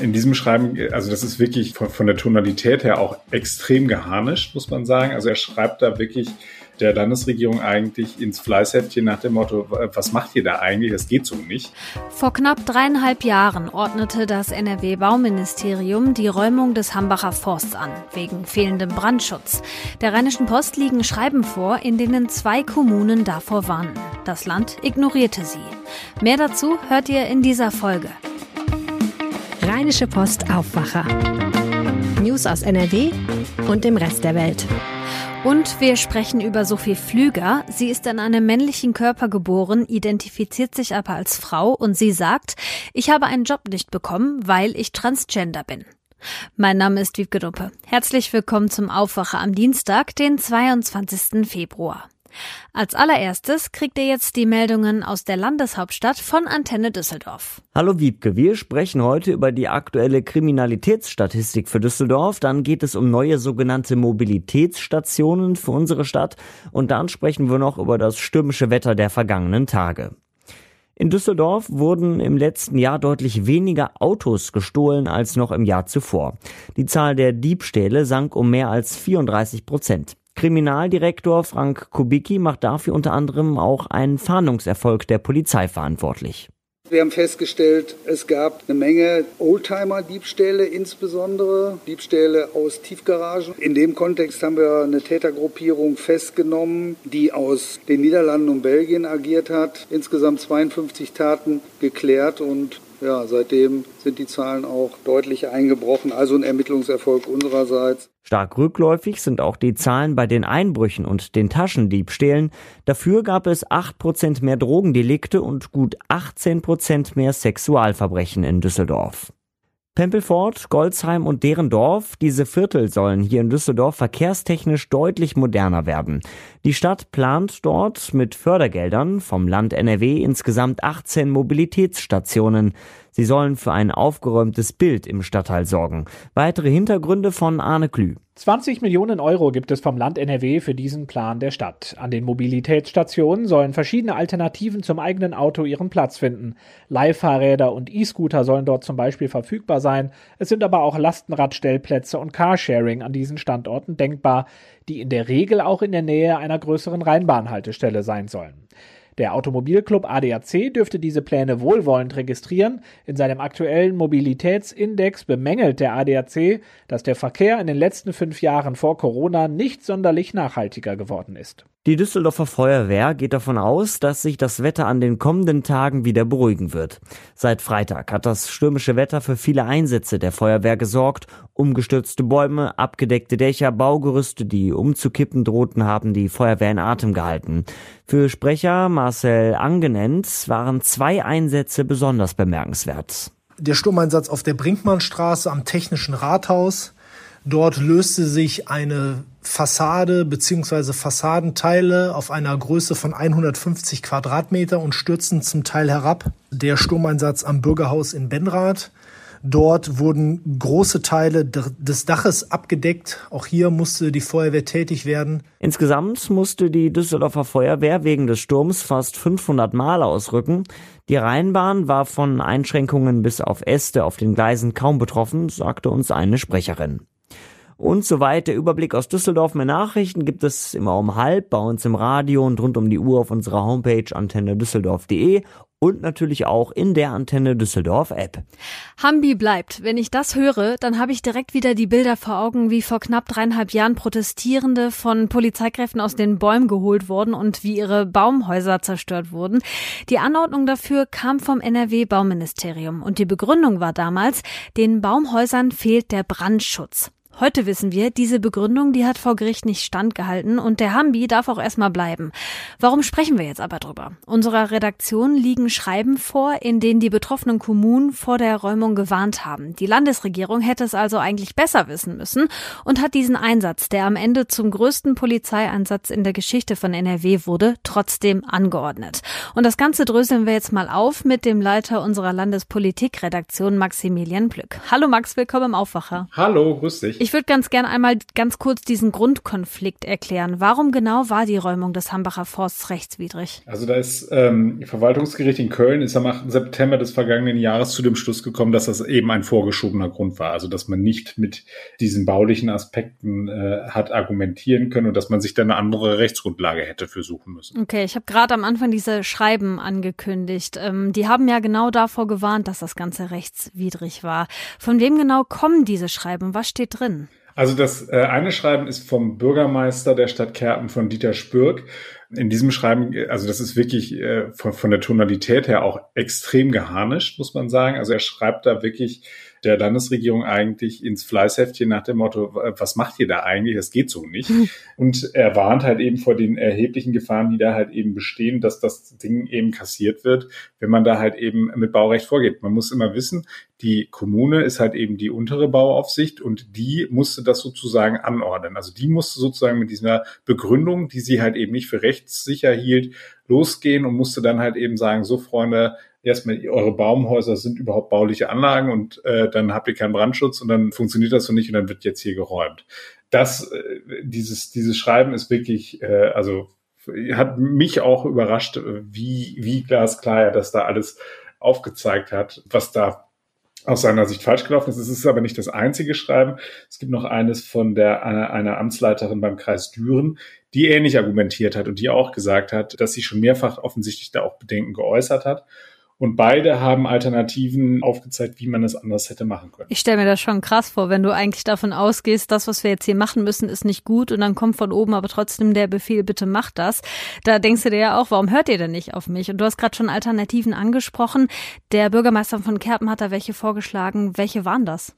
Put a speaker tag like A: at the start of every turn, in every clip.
A: In diesem Schreiben, also das ist wirklich von, von der Tonalität her auch extrem geharnischt, muss man sagen. Also er schreibt da wirklich der Landesregierung eigentlich ins Fleißheftchen nach dem Motto, was macht ihr da eigentlich? Das geht so nicht.
B: Vor knapp dreieinhalb Jahren ordnete das NRW-Bauministerium die Räumung des Hambacher Forsts an, wegen fehlendem Brandschutz. Der Rheinischen Post liegen Schreiben vor, in denen zwei Kommunen davor warnten. Das Land ignorierte sie. Mehr dazu hört ihr in dieser Folge.
C: Rheinische Post Aufwacher. News aus NRW und dem Rest der Welt.
B: Und wir sprechen über Sophie Flüger. Sie ist in einem männlichen Körper geboren, identifiziert sich aber als Frau und sie sagt, ich habe einen Job nicht bekommen, weil ich transgender bin. Mein Name ist Wiebke Duppe. Herzlich willkommen zum Aufwacher am Dienstag, den 22. Februar. Als allererstes kriegt ihr jetzt die Meldungen aus der Landeshauptstadt von Antenne Düsseldorf.
D: Hallo Wiebke, wir sprechen heute über die aktuelle Kriminalitätsstatistik für Düsseldorf. Dann geht es um neue sogenannte Mobilitätsstationen für unsere Stadt. Und dann sprechen wir noch über das stürmische Wetter der vergangenen Tage. In Düsseldorf wurden im letzten Jahr deutlich weniger Autos gestohlen als noch im Jahr zuvor. Die Zahl der Diebstähle sank um mehr als 34 Prozent. Kriminaldirektor Frank Kubicki macht dafür unter anderem auch einen Fahndungserfolg der Polizei verantwortlich.
E: Wir haben festgestellt, es gab eine Menge Oldtimer-Diebstähle, insbesondere Diebstähle aus Tiefgaragen. In dem Kontext haben wir eine Tätergruppierung festgenommen, die aus den Niederlanden und Belgien agiert hat. Insgesamt 52 Taten geklärt und ja, seitdem sind die Zahlen auch deutlich eingebrochen, also ein Ermittlungserfolg unsererseits.
D: Stark rückläufig sind auch die Zahlen bei den Einbrüchen und den Taschendiebstählen. Dafür gab es 8% mehr Drogendelikte und gut 18% mehr Sexualverbrechen in Düsseldorf. Pempelfort, Goldsheim und deren Dorf, diese Viertel sollen hier in Düsseldorf verkehrstechnisch deutlich moderner werden. Die Stadt plant dort mit Fördergeldern vom Land NRW insgesamt 18 Mobilitätsstationen. Sie sollen für ein aufgeräumtes Bild im Stadtteil sorgen. Weitere Hintergründe von Arne Klü.
F: 20 Millionen Euro gibt es vom Land NRW für diesen Plan der Stadt. An den Mobilitätsstationen sollen verschiedene Alternativen zum eigenen Auto ihren Platz finden. Leihfahrräder und E-Scooter sollen dort zum Beispiel verfügbar sein. Es sind aber auch Lastenradstellplätze und Carsharing an diesen Standorten denkbar, die in der Regel auch in der Nähe einer größeren Rheinbahnhaltestelle sein sollen. Der Automobilclub ADAC dürfte diese Pläne wohlwollend registrieren. In seinem aktuellen Mobilitätsindex bemängelt der ADAC, dass der Verkehr in den letzten fünf Jahren vor Corona nicht sonderlich nachhaltiger geworden ist.
D: Die Düsseldorfer Feuerwehr geht davon aus, dass sich das Wetter an den kommenden Tagen wieder beruhigen wird. Seit Freitag hat das stürmische Wetter für viele Einsätze der Feuerwehr gesorgt. Umgestürzte Bäume, abgedeckte Dächer, Baugerüste, die umzukippen drohten, haben die Feuerwehr in Atem gehalten. Für Sprecher Marcel Angenenz waren zwei Einsätze besonders bemerkenswert.
G: Der Sturmeinsatz auf der Brinkmannstraße am Technischen Rathaus. Dort löste sich eine Fassade bzw. Fassadenteile auf einer Größe von 150 Quadratmeter und stürzten zum Teil herab. Der Sturmeinsatz am Bürgerhaus in Benrath. Dort wurden große Teile des Daches abgedeckt. Auch hier musste die Feuerwehr tätig werden.
D: Insgesamt musste die Düsseldorfer Feuerwehr wegen des Sturms fast 500 Mal ausrücken. Die Rheinbahn war von Einschränkungen bis auf Äste auf den Gleisen kaum betroffen, sagte uns eine Sprecherin und so weiter. Überblick aus Düsseldorf. Mehr Nachrichten gibt es immer um halb bei uns im Radio und rund um die Uhr auf unserer Homepage antennedüsseldorf.de und natürlich auch in der Antenne Düsseldorf App.
B: Hambi bleibt. Wenn ich das höre, dann habe ich direkt wieder die Bilder vor Augen, wie vor knapp dreieinhalb Jahren Protestierende von Polizeikräften aus den Bäumen geholt wurden und wie ihre Baumhäuser zerstört wurden. Die Anordnung dafür kam vom NRW Bauministerium und die Begründung war damals, den Baumhäusern fehlt der Brandschutz. Heute wissen wir, diese Begründung, die hat vor Gericht nicht standgehalten und der Hambi darf auch erstmal bleiben. Warum sprechen wir jetzt aber drüber? Unserer Redaktion liegen Schreiben vor, in denen die betroffenen Kommunen vor der Räumung gewarnt haben. Die Landesregierung hätte es also eigentlich besser wissen müssen und hat diesen Einsatz, der am Ende zum größten Polizeieinsatz in der Geschichte von NRW wurde, trotzdem angeordnet. Und das Ganze dröseln wir jetzt mal auf mit dem Leiter unserer Landespolitikredaktion Maximilian Plück. Hallo Max, willkommen im Aufwacher.
A: Hallo, grüß dich.
B: Ich würde ganz gerne einmal ganz kurz diesen Grundkonflikt erklären. Warum genau war die Räumung des Hambacher Forsts rechtswidrig?
A: Also da ist ähm, Verwaltungsgericht in Köln ist am 8. September des vergangenen Jahres zu dem Schluss gekommen, dass das eben ein vorgeschobener Grund war. Also dass man nicht mit diesen baulichen Aspekten äh, hat argumentieren können und dass man sich dann eine andere Rechtsgrundlage hätte für suchen müssen.
B: Okay, ich habe gerade am Anfang diese Schreiben angekündigt. Ähm, die haben ja genau davor gewarnt, dass das Ganze rechtswidrig war. Von wem genau kommen diese Schreiben? Was steht drin?
A: Also das äh, eine Schreiben ist vom Bürgermeister der Stadt Kerpen von Dieter Spürk. In diesem Schreiben, also das ist wirklich äh, von, von der Tonalität her auch extrem geharnischt, muss man sagen. Also er schreibt da wirklich der Landesregierung eigentlich ins Fleißheftchen nach dem Motto, was macht ihr da eigentlich? Das geht so nicht. Und er warnt halt eben vor den erheblichen Gefahren, die da halt eben bestehen, dass das Ding eben kassiert wird, wenn man da halt eben mit Baurecht vorgeht. Man muss immer wissen, die Kommune ist halt eben die untere Bauaufsicht und die musste das sozusagen anordnen. Also die musste sozusagen mit dieser Begründung, die sie halt eben nicht für rechtssicher hielt, losgehen und musste dann halt eben sagen, so Freunde, erstmal eure Baumhäuser sind überhaupt bauliche Anlagen und äh, dann habt ihr keinen Brandschutz und dann funktioniert das so nicht und dann wird jetzt hier geräumt. Das, äh, dieses, dieses Schreiben ist wirklich, äh, also hat mich auch überrascht, äh, wie, wie glasklar er das da alles aufgezeigt hat, was da aus seiner Sicht falsch gelaufen ist. Es ist aber nicht das einzige Schreiben. Es gibt noch eines von der, einer, einer Amtsleiterin beim Kreis Düren, die ähnlich argumentiert hat und die auch gesagt hat, dass sie schon mehrfach offensichtlich da auch Bedenken geäußert hat und beide haben Alternativen aufgezeigt, wie man es anders hätte machen können.
B: Ich stelle mir das schon krass vor, wenn du eigentlich davon ausgehst, das, was wir jetzt hier machen müssen, ist nicht gut und dann kommt von oben aber trotzdem der Befehl, bitte macht das. Da denkst du dir ja auch, warum hört ihr denn nicht auf mich? Und du hast gerade schon Alternativen angesprochen. Der Bürgermeister von Kerpen hat da welche vorgeschlagen. Welche waren das?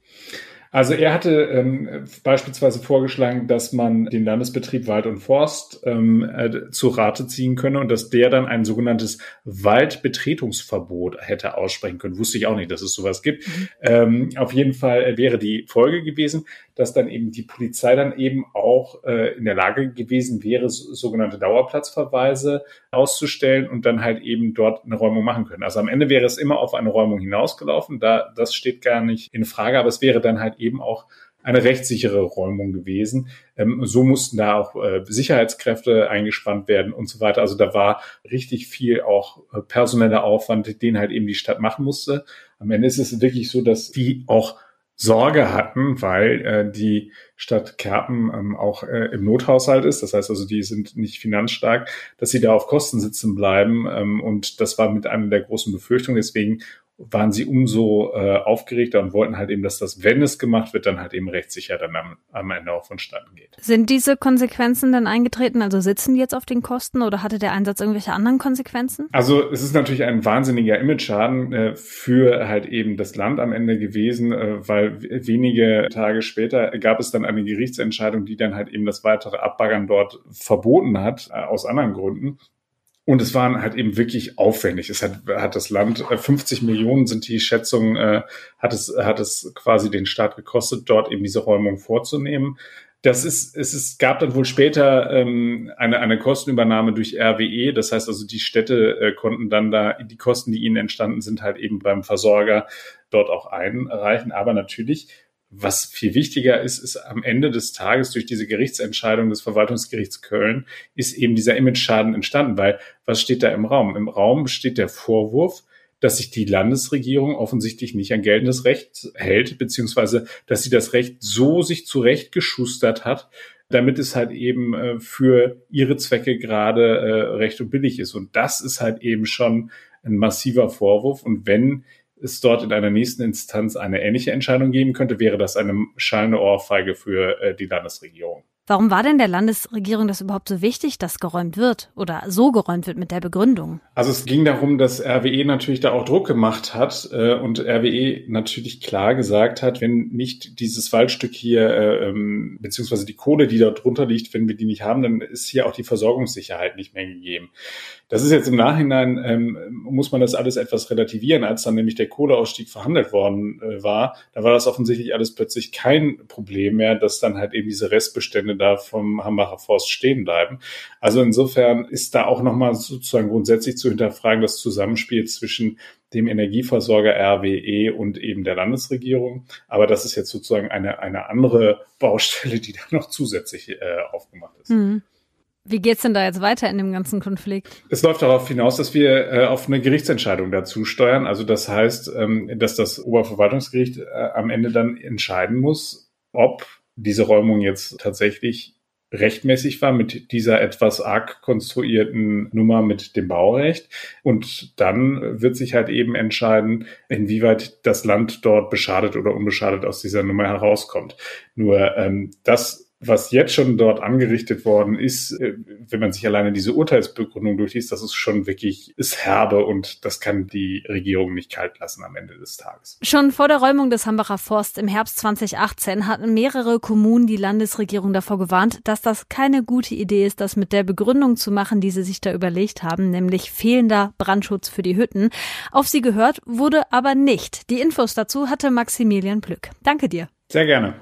A: Also er hatte ähm, beispielsweise vorgeschlagen, dass man den Landesbetrieb Wald und Forst ähm, äh, zu Rate ziehen könne und dass der dann ein sogenanntes Waldbetretungsverbot hätte aussprechen können. Wusste ich auch nicht, dass es sowas gibt. Mhm. Ähm, auf jeden Fall wäre die Folge gewesen, dass dann eben die Polizei dann eben auch äh, in der Lage gewesen wäre, sogenannte Dauerplatzverweise auszustellen und dann halt eben dort eine Räumung machen können. Also am Ende wäre es immer auf eine Räumung hinausgelaufen. Da, das steht gar nicht in Frage, aber es wäre dann halt eben auch eine rechtssichere Räumung gewesen. Ähm, so mussten da auch äh, Sicherheitskräfte eingespannt werden und so weiter. Also da war richtig viel auch äh, personeller Aufwand, den halt eben die Stadt machen musste. Am Ende ist es wirklich so, dass die auch Sorge hatten, weil äh, die Stadt Kerpen ähm, auch äh, im Nothaushalt ist. Das heißt also, die sind nicht finanzstark, dass sie da auf Kosten sitzen bleiben. Ähm, und das war mit einer der großen Befürchtungen. Deswegen waren sie umso äh, aufgeregter und wollten halt eben, dass das, wenn es gemacht wird, dann halt eben rechtssicher dann am, am Ende auch vonstatten geht.
B: Sind diese Konsequenzen dann eingetreten? Also sitzen die jetzt auf den Kosten oder hatte der Einsatz irgendwelche anderen Konsequenzen?
A: Also es ist natürlich ein wahnsinniger Image-Schaden äh, für halt eben das Land am Ende gewesen, äh, weil wenige Tage später gab es dann eine Gerichtsentscheidung, die dann halt eben das weitere Abbaggern dort verboten hat, äh, aus anderen Gründen. Und es waren halt eben wirklich aufwendig. Es hat, hat das Land, 50 äh, Millionen sind die Schätzungen, äh, hat es, hat es quasi den Staat gekostet, dort eben diese Räumung vorzunehmen. Das ist, es ist, gab dann wohl später ähm, eine, eine Kostenübernahme durch RWE. Das heißt also, die Städte äh, konnten dann da die Kosten, die ihnen entstanden sind, halt eben beim Versorger dort auch einreichen. Aber natürlich was viel wichtiger ist, ist am Ende des Tages durch diese Gerichtsentscheidung des Verwaltungsgerichts Köln ist eben dieser Image-Schaden entstanden, weil was steht da im Raum? Im Raum steht der Vorwurf, dass sich die Landesregierung offensichtlich nicht an geltendes Recht hält, beziehungsweise dass sie das Recht so sich zurechtgeschustert hat, damit es halt eben äh, für ihre Zwecke gerade äh, recht und billig ist. Und das ist halt eben schon ein massiver Vorwurf. Und wenn es dort in einer nächsten Instanz eine ähnliche Entscheidung geben könnte, wäre das eine schallende Ohrfeige für äh, die Landesregierung.
B: Warum war denn der Landesregierung das überhaupt so wichtig, dass geräumt wird oder so geräumt wird mit der Begründung?
A: Also es ging darum, dass RWE natürlich da auch Druck gemacht hat äh, und RWE natürlich klar gesagt hat, wenn nicht dieses Waldstück hier äh, ähm, beziehungsweise die Kohle, die da drunter liegt, wenn wir die nicht haben, dann ist hier auch die Versorgungssicherheit nicht mehr gegeben. Das ist jetzt im Nachhinein, ähm, muss man das alles etwas relativieren, als dann nämlich der Kohleausstieg verhandelt worden äh, war. Da war das offensichtlich alles plötzlich kein Problem mehr, dass dann halt eben diese Restbestände Gelände da vom Hambacher Forst stehen bleiben. Also insofern ist da auch nochmal sozusagen grundsätzlich zu hinterfragen, das Zusammenspiel zwischen dem Energieversorger RWE und eben der Landesregierung. Aber das ist jetzt sozusagen eine, eine andere Baustelle, die da noch zusätzlich äh, aufgemacht ist. Mhm.
B: Wie geht's denn da jetzt weiter in dem ganzen Konflikt?
A: Es läuft darauf hinaus, dass wir äh, auf eine Gerichtsentscheidung dazu steuern. Also das heißt, ähm, dass das Oberverwaltungsgericht äh, am Ende dann entscheiden muss, ob diese Räumung jetzt tatsächlich rechtmäßig war mit dieser etwas arg konstruierten Nummer mit dem Baurecht. Und dann wird sich halt eben entscheiden, inwieweit das Land dort beschadet oder unbeschadet aus dieser Nummer herauskommt. Nur ähm, das was jetzt schon dort angerichtet worden ist, äh, wenn man sich alleine diese Urteilsbegründung durchliest, das ist schon wirklich, ist herbe und das kann die Regierung nicht kalt lassen am Ende des Tages.
B: Schon vor der Räumung des Hambacher Forst im Herbst 2018 hatten mehrere Kommunen die Landesregierung davor gewarnt, dass das keine gute Idee ist, das mit der Begründung zu machen, die sie sich da überlegt haben, nämlich fehlender Brandschutz für die Hütten. Auf sie gehört wurde aber nicht. Die Infos dazu hatte Maximilian Plück. Danke dir.
A: Sehr gerne.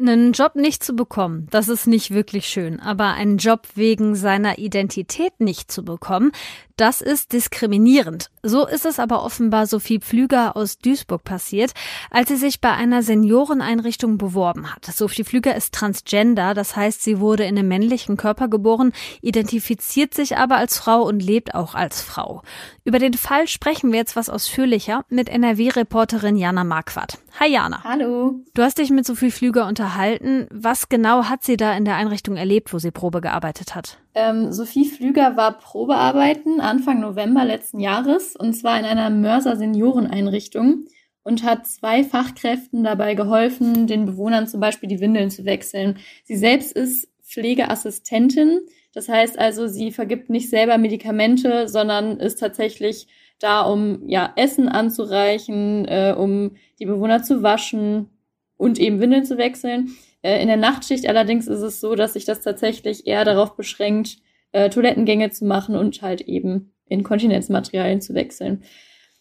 B: Einen Job nicht zu bekommen, das ist nicht wirklich schön, aber einen Job wegen seiner Identität nicht zu bekommen, das ist diskriminierend. So ist es aber offenbar Sophie Pflüger aus Duisburg passiert, als sie sich bei einer Senioreneinrichtung beworben hat. Sophie Pflüger ist transgender, das heißt, sie wurde in einem männlichen Körper geboren, identifiziert sich aber als Frau und lebt auch als Frau. Über den Fall sprechen wir jetzt was ausführlicher mit NRW-Reporterin Jana Marquardt. Hi Jana.
H: Hallo.
B: Du hast dich mit Sophie Pflüger unterhalten. Was genau hat sie da in der Einrichtung erlebt, wo sie Probe gearbeitet hat?
H: Ähm, Sophie Flüger war Probearbeiten Anfang November letzten Jahres und zwar in einer Mörser Senioreneinrichtung und hat zwei Fachkräften dabei geholfen, den Bewohnern zum Beispiel die Windeln zu wechseln. Sie selbst ist Pflegeassistentin, das heißt also, sie vergibt nicht selber Medikamente, sondern ist tatsächlich da, um ja Essen anzureichen, äh, um die Bewohner zu waschen und eben Windeln zu wechseln. Äh, in der Nachtschicht allerdings ist es so, dass sich das tatsächlich eher darauf beschränkt, äh, Toilettengänge zu machen und halt eben Inkontinenzmaterialien zu wechseln.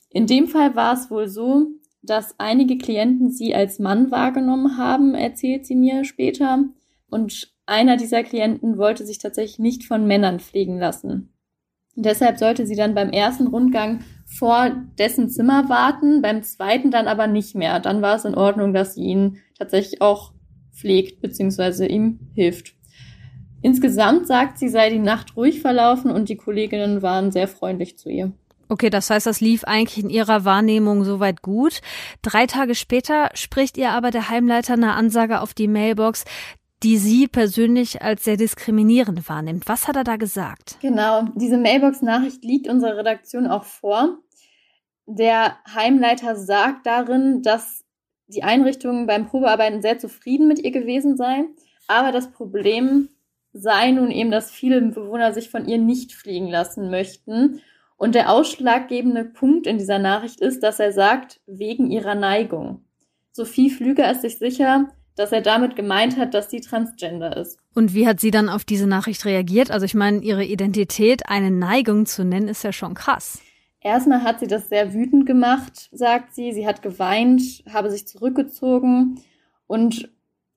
H: In dem Fall war es wohl so, dass einige Klienten sie als Mann wahrgenommen haben, erzählt sie mir später. Und einer dieser Klienten wollte sich tatsächlich nicht von Männern pflegen lassen. Deshalb sollte sie dann beim ersten Rundgang vor dessen Zimmer warten, beim zweiten dann aber nicht mehr. Dann war es in Ordnung, dass sie ihn tatsächlich auch pflegt bzw. ihm hilft. Insgesamt sagt sie, sei die Nacht ruhig verlaufen und die Kolleginnen waren sehr freundlich zu ihr.
B: Okay, das heißt, das lief eigentlich in ihrer Wahrnehmung soweit gut. Drei Tage später spricht ihr aber der Heimleiter eine Ansage auf die Mailbox, die sie persönlich als sehr diskriminierend wahrnimmt. Was hat er da gesagt?
H: Genau, diese Mailbox-Nachricht liegt unserer Redaktion auch vor. Der Heimleiter sagt darin, dass die Einrichtung beim Probearbeiten sehr zufrieden mit ihr gewesen sei. Aber das Problem sei nun eben, dass viele Bewohner sich von ihr nicht fliegen lassen möchten. Und der ausschlaggebende Punkt in dieser Nachricht ist, dass er sagt, wegen ihrer Neigung. Sophie Flüger ist sich sicher, dass er damit gemeint hat, dass sie transgender ist.
B: Und wie hat sie dann auf diese Nachricht reagiert? Also ich meine, ihre Identität eine Neigung zu nennen, ist ja schon krass.
H: Erstmal hat sie das sehr wütend gemacht, sagt sie. Sie hat geweint, habe sich zurückgezogen und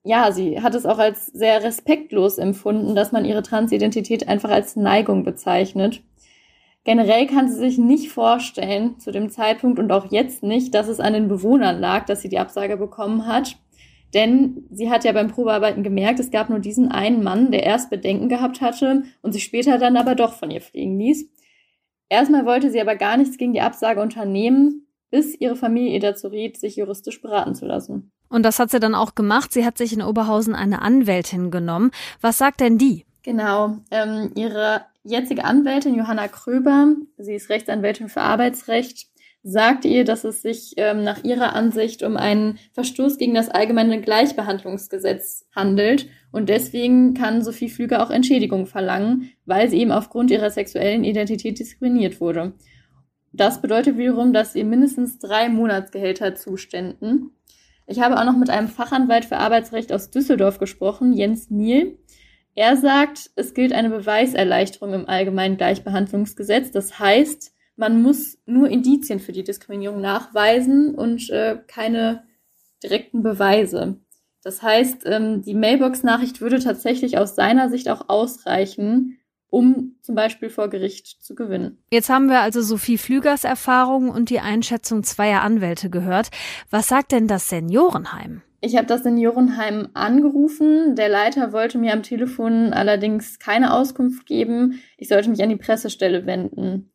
H: ja, sie hat es auch als sehr respektlos empfunden, dass man ihre Transidentität einfach als Neigung bezeichnet. Generell kann sie sich nicht vorstellen, zu dem Zeitpunkt und auch jetzt nicht, dass es an den Bewohnern lag, dass sie die Absage bekommen hat. Denn sie hat ja beim Probearbeiten gemerkt, es gab nur diesen einen Mann, der erst Bedenken gehabt hatte und sich später dann aber doch von ihr fliegen ließ. Erstmal wollte sie aber gar nichts gegen die Absage unternehmen, bis ihre Familie ihr dazu riet, sich juristisch beraten zu lassen.
B: Und das hat sie dann auch gemacht. Sie hat sich in Oberhausen eine Anwältin genommen. Was sagt denn die?
H: Genau. Ähm, ihre jetzige Anwältin Johanna Kröber, sie ist Rechtsanwältin für Arbeitsrecht, sagte ihr, dass es sich ähm, nach ihrer Ansicht um einen Verstoß gegen das allgemeine Gleichbehandlungsgesetz handelt und deswegen kann Sophie Flüger auch Entschädigung verlangen, weil sie eben aufgrund ihrer sexuellen Identität diskriminiert wurde. Das bedeutet wiederum, dass ihr mindestens drei Monatsgehälter zuständen. Ich habe auch noch mit einem Fachanwalt für Arbeitsrecht aus Düsseldorf gesprochen, Jens Niel. Er sagt, es gilt eine Beweiserleichterung im allgemeinen Gleichbehandlungsgesetz. Das heißt, man muss nur Indizien für die Diskriminierung nachweisen und äh, keine direkten Beweise. Das heißt, ähm, die Mailbox-Nachricht würde tatsächlich aus seiner Sicht auch ausreichen, um zum Beispiel vor Gericht zu gewinnen.
B: Jetzt haben wir also Sophie Flügers Erfahrungen und die Einschätzung zweier Anwälte gehört. Was sagt denn das Seniorenheim?
H: Ich habe das Seniorenheim angerufen. Der Leiter wollte mir am Telefon allerdings keine Auskunft geben. Ich sollte mich an die Pressestelle wenden.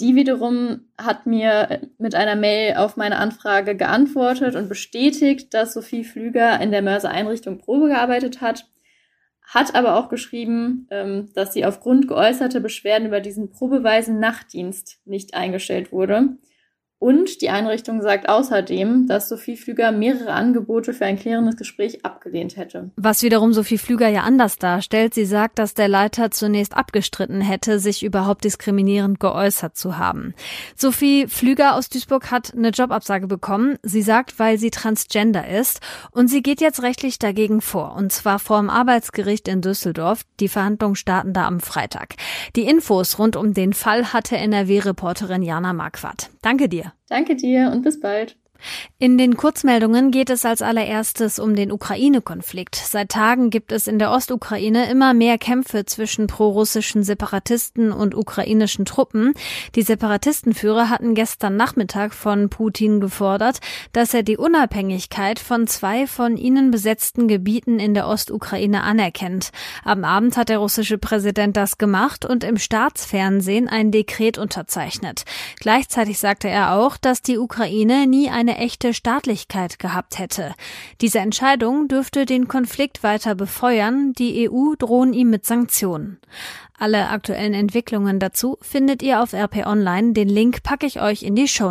H: Die wiederum hat mir mit einer Mail auf meine Anfrage geantwortet und bestätigt, dass Sophie Flüger in der Mörser-Einrichtung Probe gearbeitet hat, hat aber auch geschrieben, ähm, dass sie aufgrund geäußerter Beschwerden über diesen probeweisen Nachtdienst nicht eingestellt wurde. Und die Einrichtung sagt außerdem, dass Sophie Flüger mehrere Angebote für ein klärendes Gespräch abgelehnt hätte.
B: Was wiederum Sophie Flüger ja anders darstellt. Sie sagt, dass der Leiter zunächst abgestritten hätte, sich überhaupt diskriminierend geäußert zu haben. Sophie Flüger aus Duisburg hat eine Jobabsage bekommen. Sie sagt, weil sie transgender ist. Und sie geht jetzt rechtlich dagegen vor. Und zwar vor dem Arbeitsgericht in Düsseldorf. Die Verhandlungen starten da am Freitag. Die Infos rund um den Fall hatte NRW-Reporterin Jana Marquardt. Danke dir.
H: Danke dir und bis bald.
B: In den Kurzmeldungen geht es als allererstes um den Ukraine-Konflikt. Seit Tagen gibt es in der Ostukraine immer mehr Kämpfe zwischen prorussischen Separatisten und ukrainischen Truppen. Die Separatistenführer hatten gestern Nachmittag von Putin gefordert, dass er die Unabhängigkeit von zwei von ihnen besetzten Gebieten in der Ostukraine anerkennt. Am Abend hat der russische Präsident das gemacht und im Staatsfernsehen ein Dekret unterzeichnet. Gleichzeitig sagte er auch, dass die Ukraine nie eine eine echte Staatlichkeit gehabt hätte. Diese Entscheidung dürfte den Konflikt weiter befeuern, die EU drohen ihm mit Sanktionen. Alle aktuellen Entwicklungen dazu findet ihr auf RP Online, den Link packe ich euch in die Show.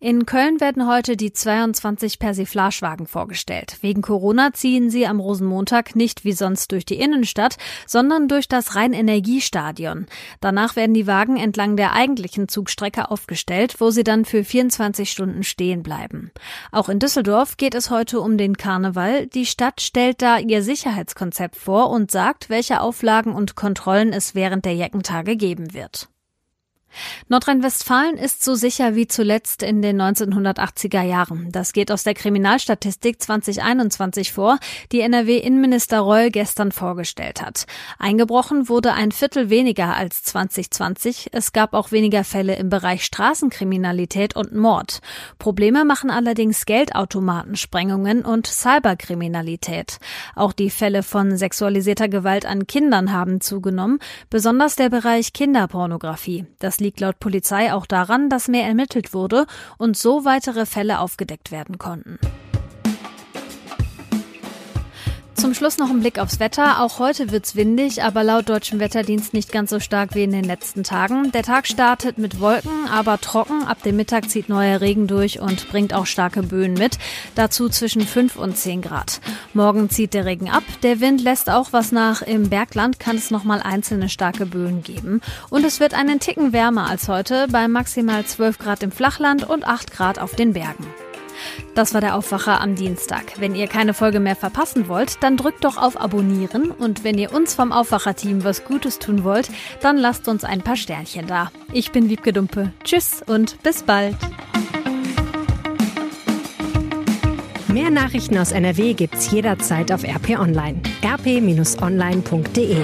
B: In Köln werden heute die 22 Persiflagewagen vorgestellt. Wegen Corona ziehen sie am Rosenmontag nicht wie sonst durch die Innenstadt, sondern durch das Rheinenergiestadion. Danach werden die Wagen entlang der eigentlichen Zugstrecke aufgestellt, wo sie dann für 24 Stunden stehen bleiben. Auch in Düsseldorf geht es heute um den Karneval. Die Stadt stellt da ihr Sicherheitskonzept vor und sagt, welche Auflagen und Kontrollen es während der Jeckentage geben wird. Nordrhein-Westfalen ist so sicher wie zuletzt in den 1980er Jahren. Das geht aus der Kriminalstatistik 2021 vor, die NRW-Innenminister Reul gestern vorgestellt hat. Eingebrochen wurde ein Viertel weniger als 2020. Es gab auch weniger Fälle im Bereich Straßenkriminalität und Mord. Probleme machen allerdings Geldautomatensprengungen und Cyberkriminalität. Auch die Fälle von sexualisierter Gewalt an Kindern haben zugenommen, besonders der Bereich Kinderpornografie. Das liegt laut Polizei auch daran, dass mehr ermittelt wurde und so weitere Fälle aufgedeckt werden konnten. Zum Schluss noch ein Blick aufs Wetter. Auch heute wird's windig, aber laut deutschem Wetterdienst nicht ganz so stark wie in den letzten Tagen. Der Tag startet mit Wolken, aber trocken. Ab dem Mittag zieht neuer Regen durch und bringt auch starke Böen mit. Dazu zwischen 5 und 10 Grad. Morgen zieht der Regen ab. Der Wind lässt auch was nach. Im Bergland kann es nochmal einzelne starke Böen geben. Und es wird einen Ticken wärmer als heute bei maximal 12 Grad im Flachland und 8 Grad auf den Bergen. Das war der Aufwacher am Dienstag. Wenn ihr keine Folge mehr verpassen wollt, dann drückt doch auf Abonnieren und wenn ihr uns vom Aufwacher-Team was Gutes tun wollt, dann lasst uns ein paar Sternchen da. Ich bin Wiebke Dumpe. Tschüss und bis bald.
C: Mehr Nachrichten aus NRW gibt's jederzeit auf RP Online. rp-online.de